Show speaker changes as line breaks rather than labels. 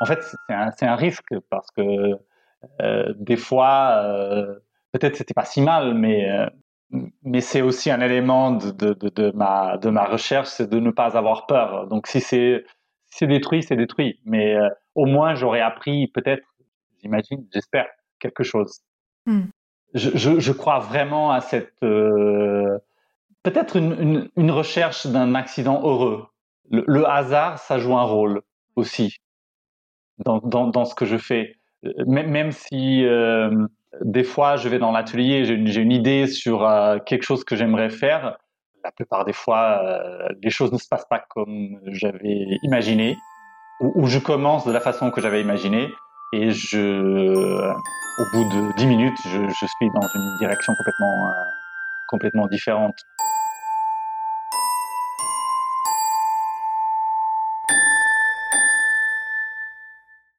en fait, c'est un, un, risque parce que euh, des fois, euh, peut-être c'était pas si mal, mais euh, mais c'est aussi un élément de, de, de, ma de ma recherche, c'est de ne pas avoir peur. Donc si c'est c'est détruit, c'est détruit. Mais euh, au moins, j'aurais appris peut-être, j'imagine, j'espère quelque chose. Hmm. Je, je, je, crois vraiment à cette euh, peut-être une, une, une, recherche d'un accident heureux. Le, le, hasard, ça joue un rôle aussi dans, dans, dans ce que je fais. Euh, même, même si euh, des fois je vais dans l'atelier, j'ai une, une, idée sur euh, quelque chose que j'aimerais faire. La plupart des fois, euh, les choses ne se passent pas comme j'avais imaginé, ou, je commence de la façon que j'avais imaginé, et je, au bout de dix minutes, je, je, suis dans une direction complètement, complètement différente.